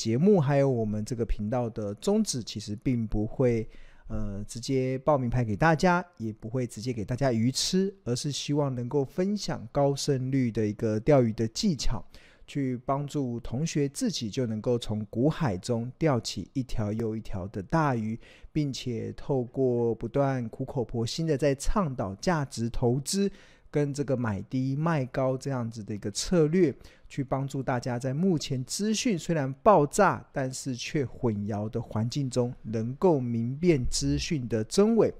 节目还有我们这个频道的宗旨，其实并不会呃直接报名牌给大家，也不会直接给大家鱼吃，而是希望能够分享高胜率的一个钓鱼的技巧。去帮助同学自己就能够从股海中钓起一条又一条的大鱼，并且透过不断苦口婆心的在倡导价值投资跟这个买低卖高这样子的一个策略，去帮助大家在目前资讯虽然爆炸，但是却混淆的环境中，能够明辨资讯的真伪，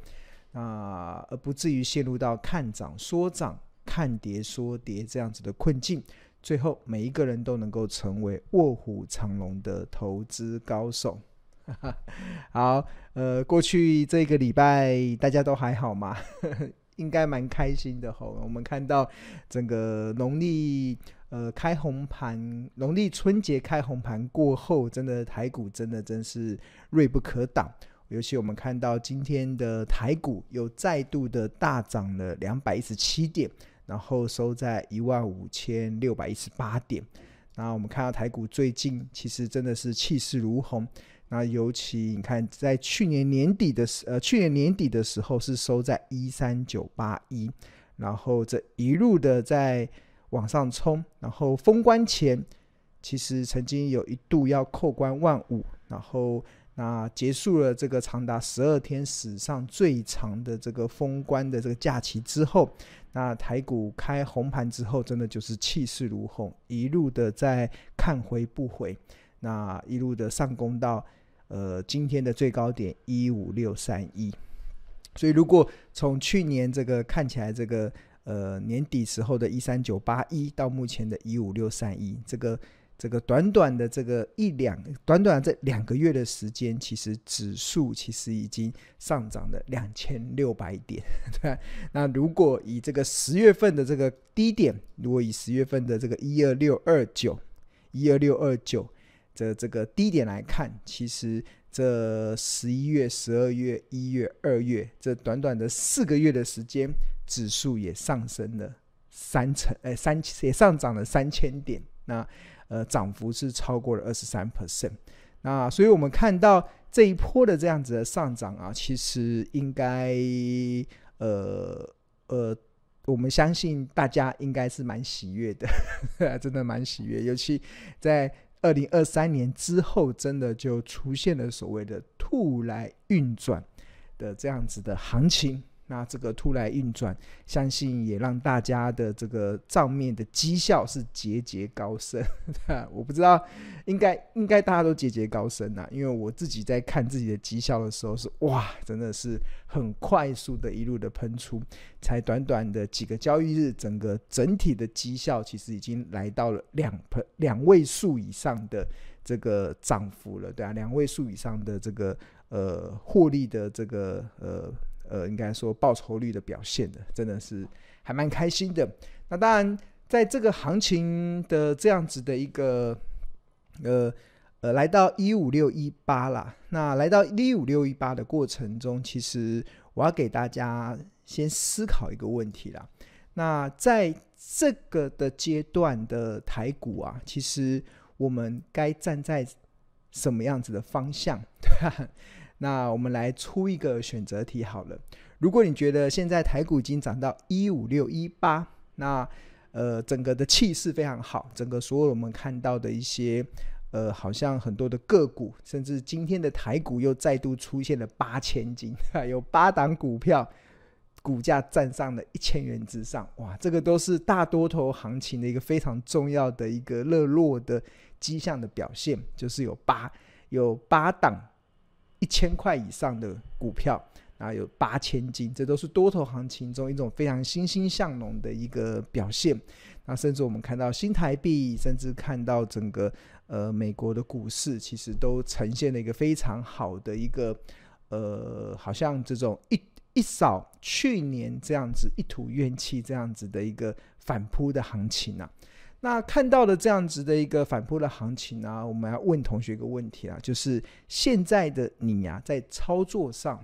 啊，而不至于陷入到看涨说涨、看跌说跌这样子的困境。最后，每一个人都能够成为卧虎藏龙的投资高手。好，呃，过去这个礼拜大家都还好吗？应该蛮开心的吼。我们看到整个农历呃开红盘，农历春节开红盘过后，真的台股真的真是锐不可挡。尤其我们看到今天的台股又再度的大涨了两百一十七点。然后收在一万五千六百一十八点。那我们看到台股最近其实真的是气势如虹。那尤其你看，在去年年底的时，呃，去年年底的时候是收在一三九八一，然后这一路的在往上冲，然后封关前其实曾经有一度要扣关万五，然后。那结束了这个长达十二天史上最长的这个封关的这个假期之后，那台股开红盘之后，真的就是气势如虹，一路的在看回不回，那一路的上攻到呃今天的最高点一五六三一。所以如果从去年这个看起来这个呃年底时候的一三九八一到目前的一五六三一，这个。这个短短的这个一两短短这两个月的时间，其实指数其实已经上涨了两千六百点，对。那如果以这个十月份的这个低点，如果以十月份的这个一二六二九一二六二九这这个低点来看，其实这十一月、十二月、一月、二月这短短的四个月的时间，指数也上升了三成，哎，三也上涨了三千点。那呃，涨幅是超过了二十三 percent，那所以我们看到这一波的这样子的上涨啊，其实应该呃呃，我们相信大家应该是蛮喜悦的，真的蛮喜悦，尤其在二零二三年之后，真的就出现了所谓的“兔来运转”的这样子的行情。那这个突然运转，相信也让大家的这个账面的绩效是节节高升。我不知道，应该应该大家都节节高升啊，因为我自己在看自己的绩效的时候是哇，真的是很快速的一路的喷出，才短短的几个交易日，整个整体的绩效其实已经来到了两两位数以上的这个涨幅了，对啊，两位数以上的这个呃获利的这个呃。呃，应该说报酬率的表现的，真的是还蛮开心的。那当然，在这个行情的这样子的一个，呃呃，来到一五六一八啦。那来到一五六一八的过程中，其实我要给大家先思考一个问题啦。那在这个的阶段的台股啊，其实我们该站在什么样子的方向？对吧？那我们来出一个选择题好了。如果你觉得现在台股已经涨到一五六一八，那呃整个的气势非常好，整个所有我们看到的一些呃好像很多的个股，甚至今天的台股又再度出现了八千金，有八档股票股价站上了一千元之上，哇，这个都是大多头行情的一个非常重要的一个热络的迹象的表现，就是有八有八档。一千块以上的股票，啊，有八千金，这都是多头行情中一种非常欣欣向荣的一个表现。那甚至我们看到新台币，甚至看到整个呃美国的股市，其实都呈现了一个非常好的一个呃，好像这种一一扫去年这样子一吐怨气这样子的一个反扑的行情啊。那看到了这样子的一个反扑的行情啊，我们要问同学一个问题啊，就是现在的你呀，在操作上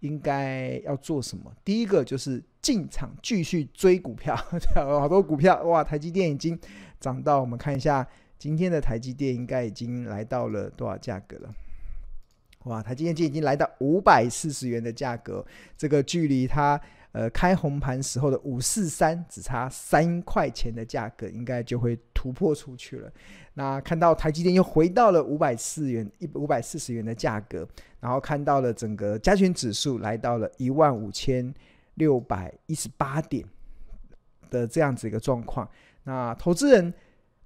应该要做什么？第一个就是进场继续追股票，好多股票哇，台积电已经涨到，我们看一下今天的台积电应该已经来到了多少价格了？哇，台积电今天已经来到五百四十元的价格，这个距离它呃开红盘时候的五四三只差三块钱的价格，应该就会突破出去了。那看到台积电又回到了五百四元一五百四十元的价格，然后看到了整个加权指数来到了一万五千六百一十八点的这样子一个状况。那投资人，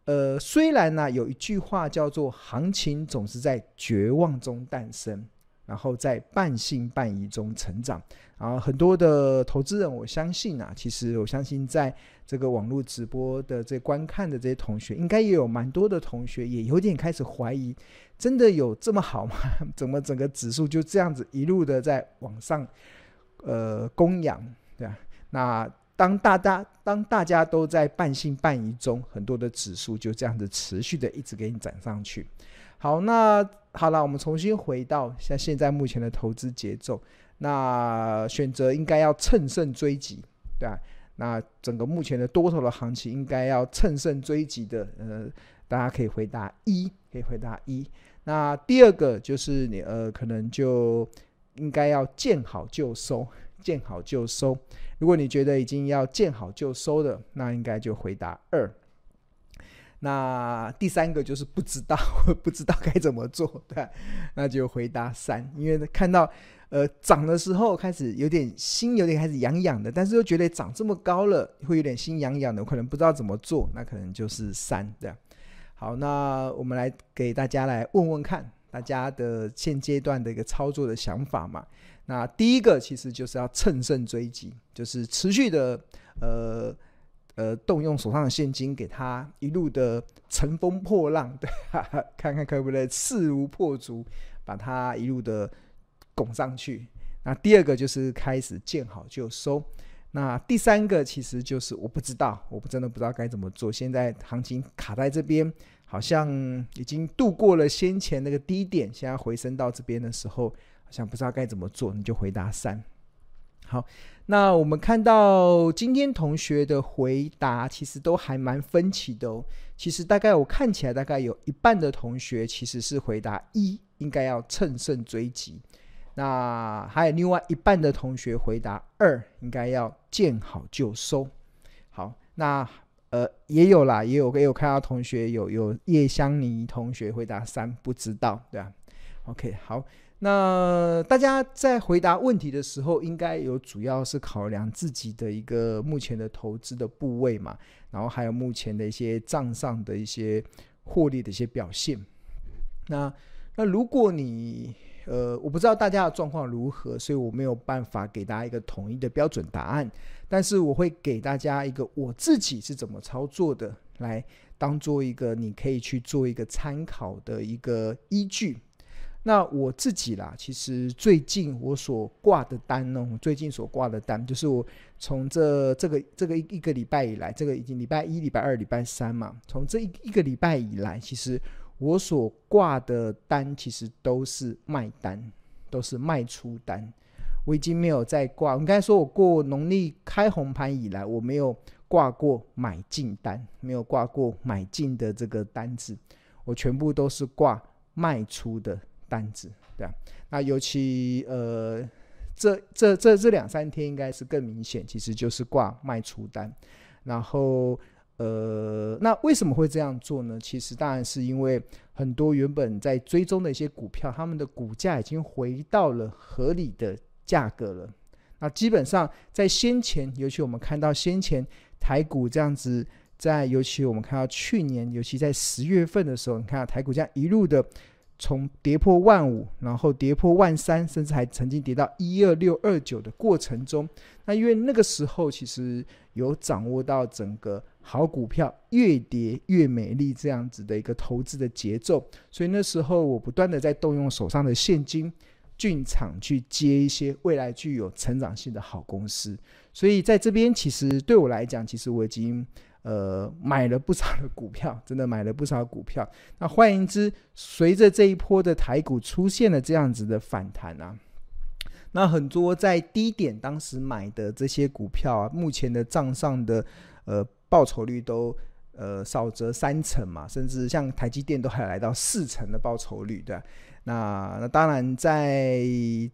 呃，虽然呢有一句话叫做“行情总是在绝望中诞生”。然后在半信半疑中成长，然后很多的投资人，我相信啊，其实我相信在这个网络直播的这观看的这些同学，应该也有蛮多的同学也有点开始怀疑，真的有这么好吗？怎么整个指数就这样子一路的在往上，呃，供养，对啊，那当大家当大家都在半信半疑中，很多的指数就这样子持续的一直给你涨上去。好，那好了，我们重新回到像现在目前的投资节奏。那选择应该要乘胜追击，对吧？那整个目前的多头的行情应该要乘胜追击的，呃，大家可以回答一，可以回答一。那第二个就是你呃，可能就应该要见好就收，见好就收。如果你觉得已经要见好就收的，那应该就回答二。那第三个就是不知道，不知道该怎么做，对，那就回答三，因为看到呃涨的时候开始有点心有点开始痒痒的，但是又觉得涨这么高了，会有点心痒痒的，可能不知道怎么做，那可能就是三，对。好，那我们来给大家来问问看，大家的现阶段的一个操作的想法嘛。那第一个其实就是要乘胜追击，就是持续的呃。呃，动用手上的现金，给他一路的乘风破浪，对，哈哈，看看可不可以势如破竹，把它一路的拱上去。那第二个就是开始见好就收。那第三个其实就是我不知道，我真的不知道该怎么做。现在行情卡在这边，好像已经度过了先前那个低点，现在回升到这边的时候，好像不知道该怎么做。你就回答三。好。那我们看到今天同学的回答，其实都还蛮分歧的哦。其实大概我看起来，大概有一半的同学其实是回答一，应该要乘胜追击。那还有另外一半的同学回答二，应该要见好就收。好，那呃也有啦，也有也有看到同学有有叶香妮同学回答三，不知道，对啊。OK，好。那大家在回答问题的时候，应该有主要是考量自己的一个目前的投资的部位嘛，然后还有目前的一些账上的一些获利的一些表现。那那如果你呃，我不知道大家的状况如何，所以我没有办法给大家一个统一的标准答案，但是我会给大家一个我自己是怎么操作的，来当做一个你可以去做一个参考的一个依据。那我自己啦，其实最近我所挂的单呢，我最近所挂的单，就是我从这这个这个一一个礼拜以来，这个已经礼拜一、礼拜二、礼拜三嘛，从这一一个礼拜以来，其实我所挂的单其实都是卖单，都是卖出单。我已经没有再挂，我应该说我过农历开红盘以来，我没有挂过买进单，没有挂过买进的这个单子，我全部都是挂卖出的。单子对啊，那尤其呃，这这这这两三天应该是更明显，其实就是挂卖出单。然后呃，那为什么会这样做呢？其实当然是因为很多原本在追踪的一些股票，他们的股价已经回到了合理的价格了。那基本上在先前，尤其我们看到先前台股这样子，在尤其我们看到去年，尤其在十月份的时候，你看到台股这样一路的。从跌破万五，然后跌破万三，甚至还曾经跌到一二六二九的过程中，那因为那个时候其实有掌握到整个好股票越跌越美丽这样子的一个投资的节奏，所以那时候我不断的在动用手上的现金进场去接一些未来具有成长性的好公司，所以在这边其实对我来讲，其实我已经。呃，买了不少的股票，真的买了不少股票。那换言之，随着这一波的台股出现了这样子的反弹啊，那很多在低点当时买的这些股票啊，目前的账上的呃报酬率都呃少则三成嘛，甚至像台积电都还来到四成的报酬率，对吧？那那当然在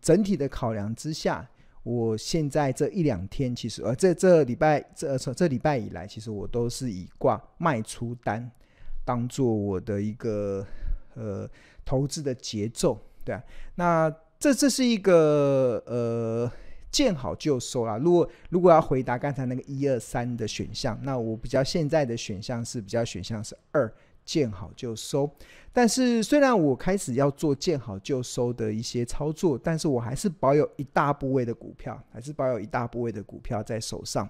整体的考量之下，我现在这一两天其实呃这这礼拜这从这礼拜以来，其实我都是以挂卖出单当做我的一个呃投资的节奏，对啊，那这这是一个呃。见好就收啦。如果如果要回答刚才那个一二三的选项，那我比较现在的选项是比较选项是二，见好就收。但是虽然我开始要做见好就收的一些操作，但是我还是保有一大部位的股票，还是保有一大部位的股票在手上。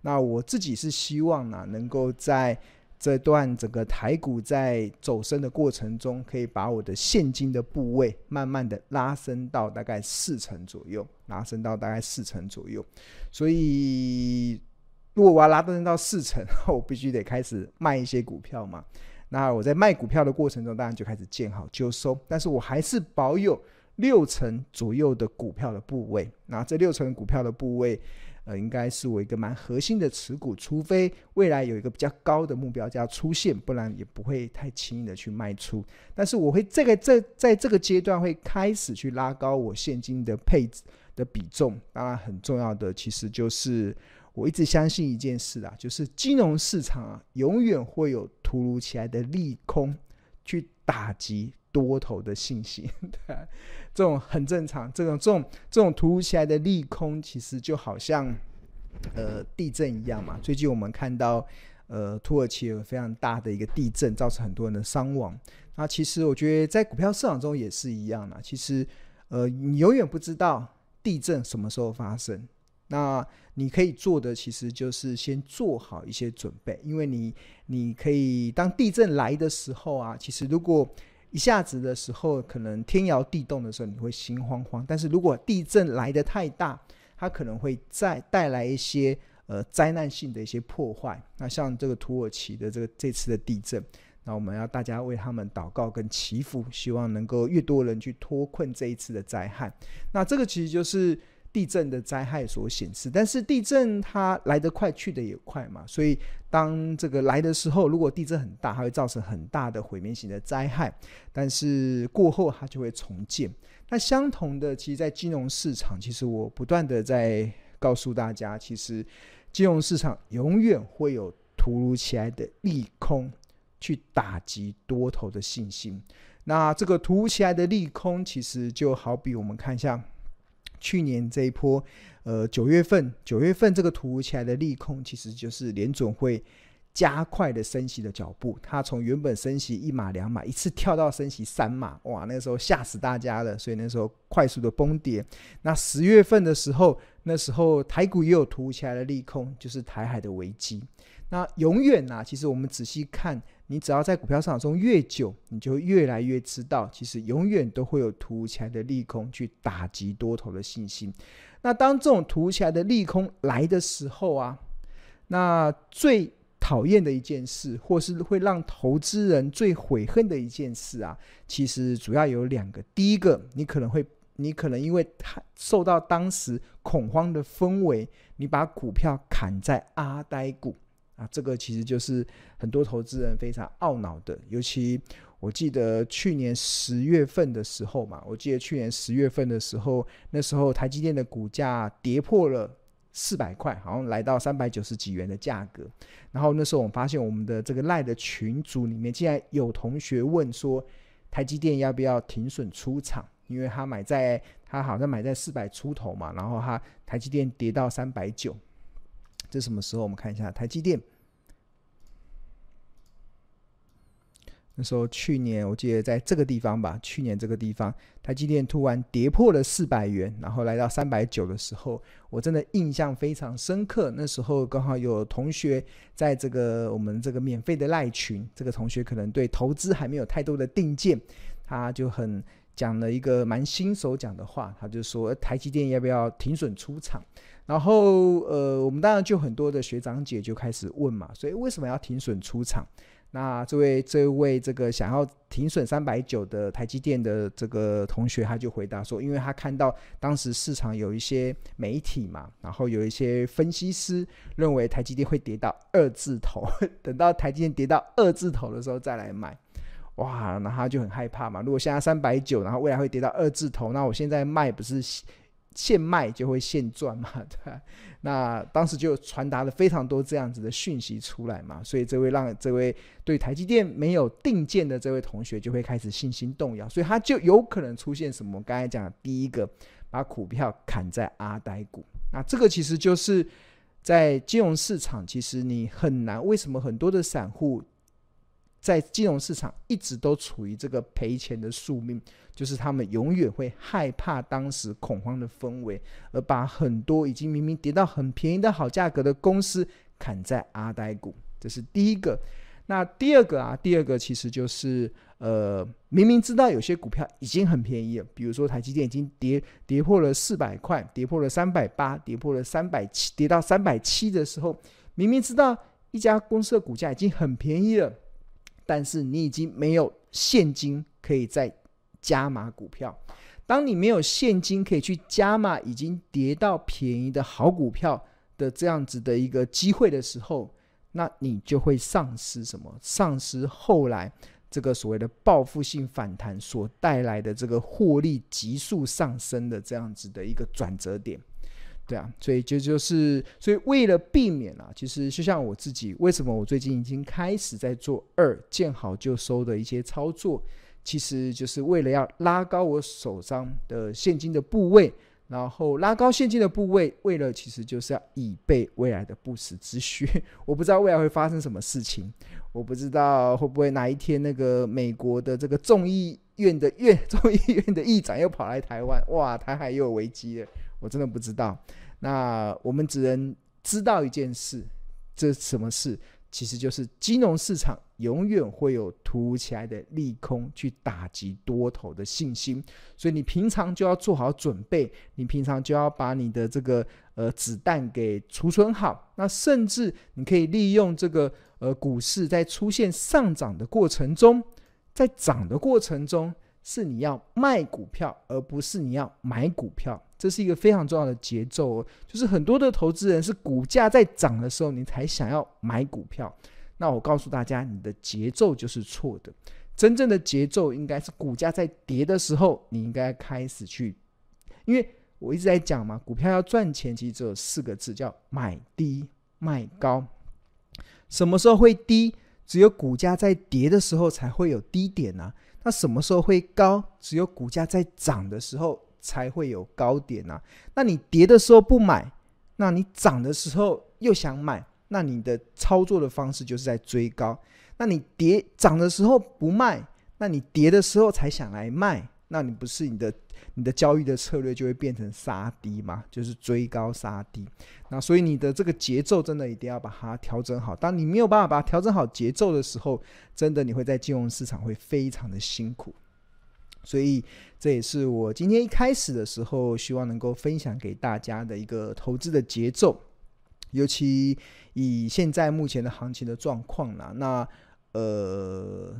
那我自己是希望呢，能够在。这段整个台股在走升的过程中，可以把我的现金的部位慢慢的拉升到大概四成左右，拉升到大概四成左右。所以，如果我要拉升到四成，我必须得开始卖一些股票嘛。那我在卖股票的过程中，当然就开始见好就收，但是我还是保有六成左右的股票的部位。那这六成股票的部位。呃，应该是我一个蛮核心的持股，除非未来有一个比较高的目标价出现，不然也不会太轻易的去卖出。但是我会这个这在这个阶段会开始去拉高我现金的配置的比重。当然，很重要的其实就是我一直相信一件事啊，就是金融市场啊，永远会有突如其来的利空去打击。多头的信心，对，这种很正常。这种这种这种突如其来的利空，其实就好像呃地震一样嘛。最近我们看到呃土耳其有非常大的一个地震，造成很多人的伤亡。那其实我觉得在股票市场中也是一样的。其实呃你永远不知道地震什么时候发生。那你可以做的其实就是先做好一些准备，因为你你可以当地震来的时候啊，其实如果一下子的时候，可能天摇地动的时候，你会心慌慌。但是如果地震来得太大，它可能会再带来一些呃灾难性的一些破坏。那像这个土耳其的这个这次的地震，那我们要大家为他们祷告跟祈福，希望能够越多人去脱困这一次的灾害。那这个其实就是。地震的灾害所显示，但是地震它来得快，去得也快嘛，所以当这个来的时候，如果地震很大，它会造成很大的毁灭性的灾害，但是过后它就会重建。那相同的，其实，在金融市场，其实我不断的在告诉大家，其实金融市场永远会有突如其来的利空去打击多头的信心。那这个突如其来的利空，其实就好比我们看一下。去年这一波，呃，九月份，九月份这个突如其来的利空，其实就是联准会加快的升息的脚步。它从原本升息一码两码，一次跳到升息三码，哇，那时候吓死大家了，所以那时候快速的崩跌。那十月份的时候，那时候台股也有突如其来的利空，就是台海的危机。那永远呐、啊，其实我们仔细看。你只要在股票市场中越久，你就越来越知道，其实永远都会有突如其来的利空去打击多头的信心。那当这种突如其来的利空来的时候啊，那最讨厌的一件事，或是会让投资人最悔恨的一件事啊，其实主要有两个。第一个，你可能会，你可能因为受到当时恐慌的氛围，你把股票砍在阿呆股。啊，这个其实就是很多投资人非常懊恼的。尤其我记得去年十月份的时候嘛，我记得去年十月份的时候，那时候台积电的股价跌破了四百块，好像来到三百九十几元的价格。然后那时候我们发现，我们的这个赖的群组里面，竟然有同学问说，台积电要不要停损出场？因为他买在他好像买在四百出头嘛，然后他台积电跌到三百九。这什么时候？我们看一下台积电。那时候去年我记得在这个地方吧，去年这个地方台积电突然跌破了四百元，然后来到三百九的时候，我真的印象非常深刻。那时候刚好有同学在这个我们这个免费的赖群，这个同学可能对投资还没有太多的定见，他就很讲了一个蛮新手讲的话，他就说台积电要不要停损出场？然后，呃，我们当然就很多的学长姐就开始问嘛，所以为什么要停损出场？那这位这位这个想要停损三百九的台积电的这个同学，他就回答说，因为他看到当时市场有一些媒体嘛，然后有一些分析师认为台积电会跌到二字头，等到台积电跌到二字头的时候再来买，哇，那他就很害怕嘛。如果现在三百九，然后未来会跌到二字头，那我现在卖不是现卖就会现赚嘛，对吧？那当时就传达了非常多这样子的讯息出来嘛，所以这位让这位对台积电没有定见的这位同学就会开始信心动摇，所以他就有可能出现什么？刚才讲第一个，把股票砍在阿呆股。那这个其实就是在金融市场，其实你很难。为什么很多的散户在金融市场一直都处于这个赔钱的宿命？就是他们永远会害怕当时恐慌的氛围，而把很多已经明明跌到很便宜的好价格的公司砍在阿呆股，这是第一个。那第二个啊，第二个其实就是呃，明明知道有些股票已经很便宜了，比如说台积电已经跌跌破了四百块，跌破了三百八，跌破了三百七，跌到三百七的时候，明明知道一家公司的股价已经很便宜了，但是你已经没有现金可以再。加码股票，当你没有现金可以去加码已经跌到便宜的好股票的这样子的一个机会的时候，那你就会丧失什么？丧失后来这个所谓的报复性反弹所带来的这个获利急速上升的这样子的一个转折点。对啊，所以就就是，所以为了避免啊，其实就像我自己，为什么我最近已经开始在做二见好就收的一些操作。其实就是为了要拉高我手上的现金的部位，然后拉高现金的部位，为了其实就是要以备未来的不时之需。我不知道未来会发生什么事情，我不知道会不会哪一天那个美国的这个众议院的院 众议院的议长又跑来台湾，哇，台海又有危机了，我真的不知道。那我们只能知道一件事，这什么事？其实就是金融市场永远会有突如其来的利空去打击多头的信心，所以你平常就要做好准备，你平常就要把你的这个呃子弹给储存好。那甚至你可以利用这个呃股市在出现上涨的过程中，在涨的过程中是你要卖股票，而不是你要买股票。这是一个非常重要的节奏哦，就是很多的投资人是股价在涨的时候，你才想要买股票。那我告诉大家，你的节奏就是错的。真正的节奏应该是股价在跌的时候，你应该开始去。因为我一直在讲嘛，股票要赚钱，其实只有四个字，叫买低卖高。什么时候会低？只有股价在跌的时候才会有低点啊。那什么时候会高？只有股价在涨的时候。才会有高点呐、啊。那你跌的时候不买，那你涨的时候又想买，那你的操作的方式就是在追高。那你跌涨的时候不卖，那你跌的时候才想来卖，那你不是你的你的交易的策略就会变成杀低嘛？就是追高杀低。那所以你的这个节奏真的一定要把它调整好。当你没有办法把它调整好节奏的时候，真的你会在金融市场会非常的辛苦。所以这也是我今天一开始的时候希望能够分享给大家的一个投资的节奏，尤其以现在目前的行情的状况啦，那呃，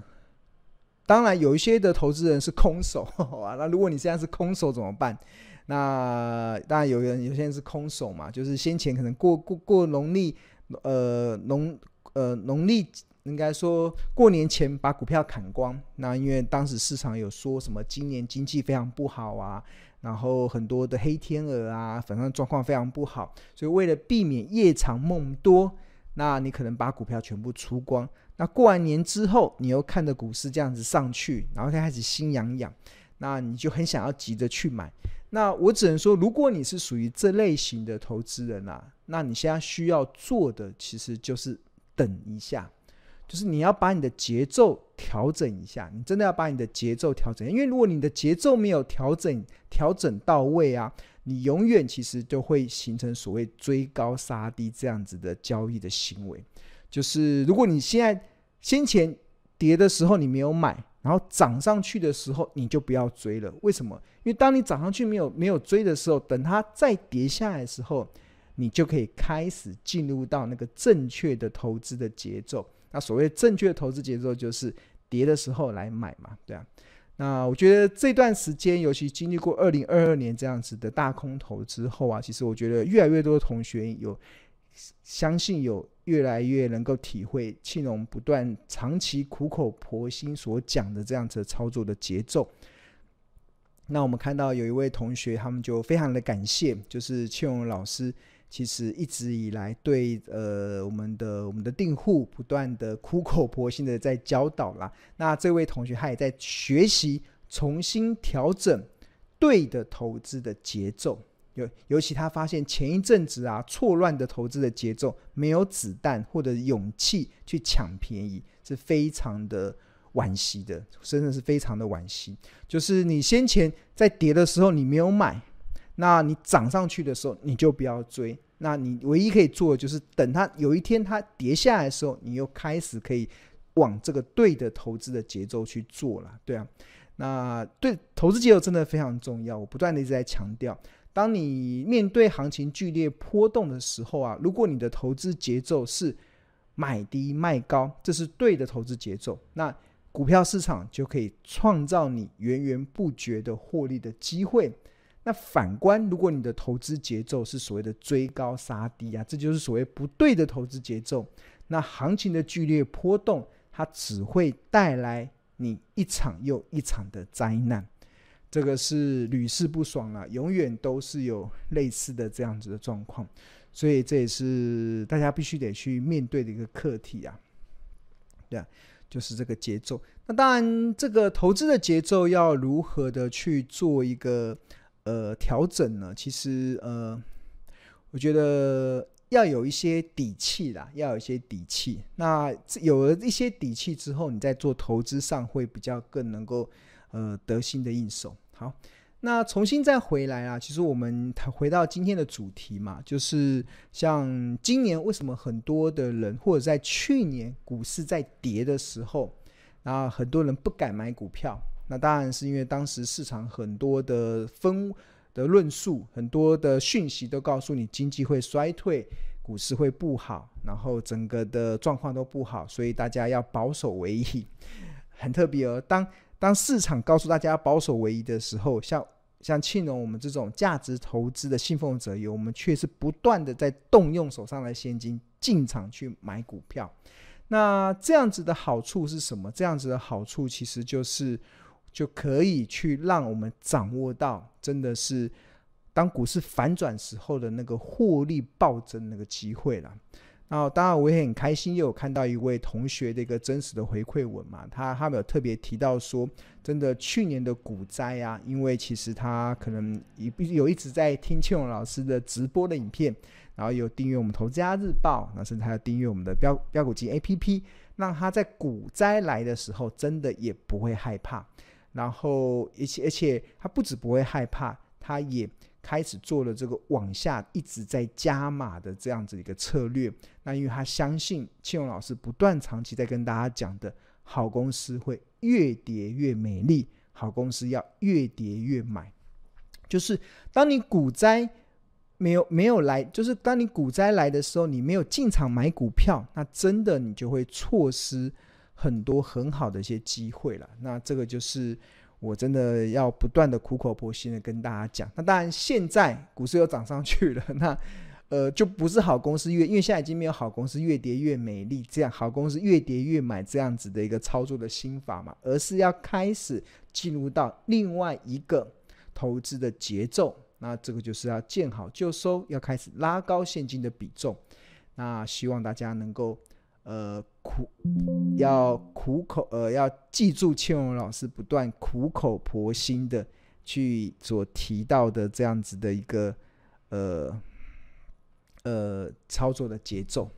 当然有一些的投资人是空手，啊，那如果你现在是空手怎么办？那当然有人有些人是空手嘛，就是先前可能过过过农历呃农呃农历。应该说，过年前把股票砍光，那因为当时市场有说什么今年经济非常不好啊，然后很多的黑天鹅啊，反正状况非常不好，所以为了避免夜长梦多，那你可能把股票全部出光。那过完年之后，你又看着股市这样子上去，然后开始心痒痒，那你就很想要急着去买。那我只能说，如果你是属于这类型的投资人啊，那你现在需要做的其实就是等一下。就是你要把你的节奏调整一下，你真的要把你的节奏调整，因为如果你的节奏没有调整调整到位啊，你永远其实都会形成所谓追高杀低这样子的交易的行为。就是如果你现在先前跌的时候你没有买，然后涨上去的时候你就不要追了。为什么？因为当你涨上去没有没有追的时候，等它再跌下来的时候，你就可以开始进入到那个正确的投资的节奏。那所谓正确的投资节奏就是跌的时候来买嘛，对啊。那我觉得这段时间，尤其经历过二零二二年这样子的大空头之后啊，其实我觉得越来越多的同学有相信有越来越能够体会庆隆不断长期苦口婆心所讲的这样子操作的节奏。那我们看到有一位同学，他们就非常的感谢，就是庆荣老师。其实一直以来对呃我们的我们的订户不断的苦口婆心的在教导啦。那这位同学他也在学习重新调整对的投资的节奏。尤尤其他发现前一阵子啊错乱的投资的节奏，没有子弹或者勇气去抢便宜，是非常的惋惜的，真的是非常的惋惜。就是你先前在跌的时候你没有买。那你涨上去的时候，你就不要追。那你唯一可以做的就是等它有一天它跌下来的时候，你又开始可以往这个对的投资的节奏去做了，对啊。那对投资节奏真的非常重要，我不断的一直在强调，当你面对行情剧烈波动的时候啊，如果你的投资节奏是买低卖高，这是对的投资节奏，那股票市场就可以创造你源源不绝的获利的机会。那反观，如果你的投资节奏是所谓的追高杀低啊，这就是所谓不对的投资节奏。那行情的剧烈波动，它只会带来你一场又一场的灾难。这个是屡试不爽啊，永远都是有类似的这样子的状况。所以这也是大家必须得去面对的一个课题啊。对，就是这个节奏。那当然，这个投资的节奏要如何的去做一个。呃，调整呢，其实呃，我觉得要有一些底气啦，要有一些底气。那有了一些底气之后，你在做投资上会比较更能够呃得心的应手。好，那重新再回来啊，其实我们回到今天的主题嘛，就是像今年为什么很多的人，或者在去年股市在跌的时候，然后很多人不敢买股票。那当然是因为当时市场很多的分的论述，很多的讯息都告诉你经济会衰退，股市会不好，然后整个的状况都不好，所以大家要保守为宜。很特别哦，当当市场告诉大家保守为宜的时候，像像庆隆我们这种价值投资的信奉者有，我们却是不断的在动用手上的现金进场去买股票。那这样子的好处是什么？这样子的好处其实就是。就可以去让我们掌握到，真的是当股市反转时候的那个获利暴增那个机会了。然后，当然我也很开心，又有看到一位同学的一个真实的回馈文嘛，他他们有特别提到说，真的去年的股灾啊，因为其实他可能有有一直在听庆荣老师的直播的影片，然后有订阅我们投资家日报，那甚至还有订阅我们的标标股金 APP，让他在股灾来的时候，真的也不会害怕。然后，而且而且，他不止不会害怕，他也开始做了这个往下一直在加码的这样子一个策略。那因为他相信庆荣老师不断长期在跟大家讲的，好公司会越跌越美丽，好公司要越跌越买。就是当你股灾没有没有来，就是当你股灾来的时候，你没有进场买股票，那真的你就会错失。很多很好的一些机会了，那这个就是我真的要不断的苦口婆心的跟大家讲。那当然，现在股市又涨上去了，那 呃就不是好公司越，因为现在已经没有好公司越跌越美丽这样，好公司越跌越买这样子的一个操作的心法嘛，而是要开始进入到另外一个投资的节奏。那这个就是要见好就收，要开始拉高现金的比重。那希望大家能够。呃，苦要苦口呃，要记住庆荣老师不断苦口婆心的去所提到的这样子的一个呃呃操作的节奏。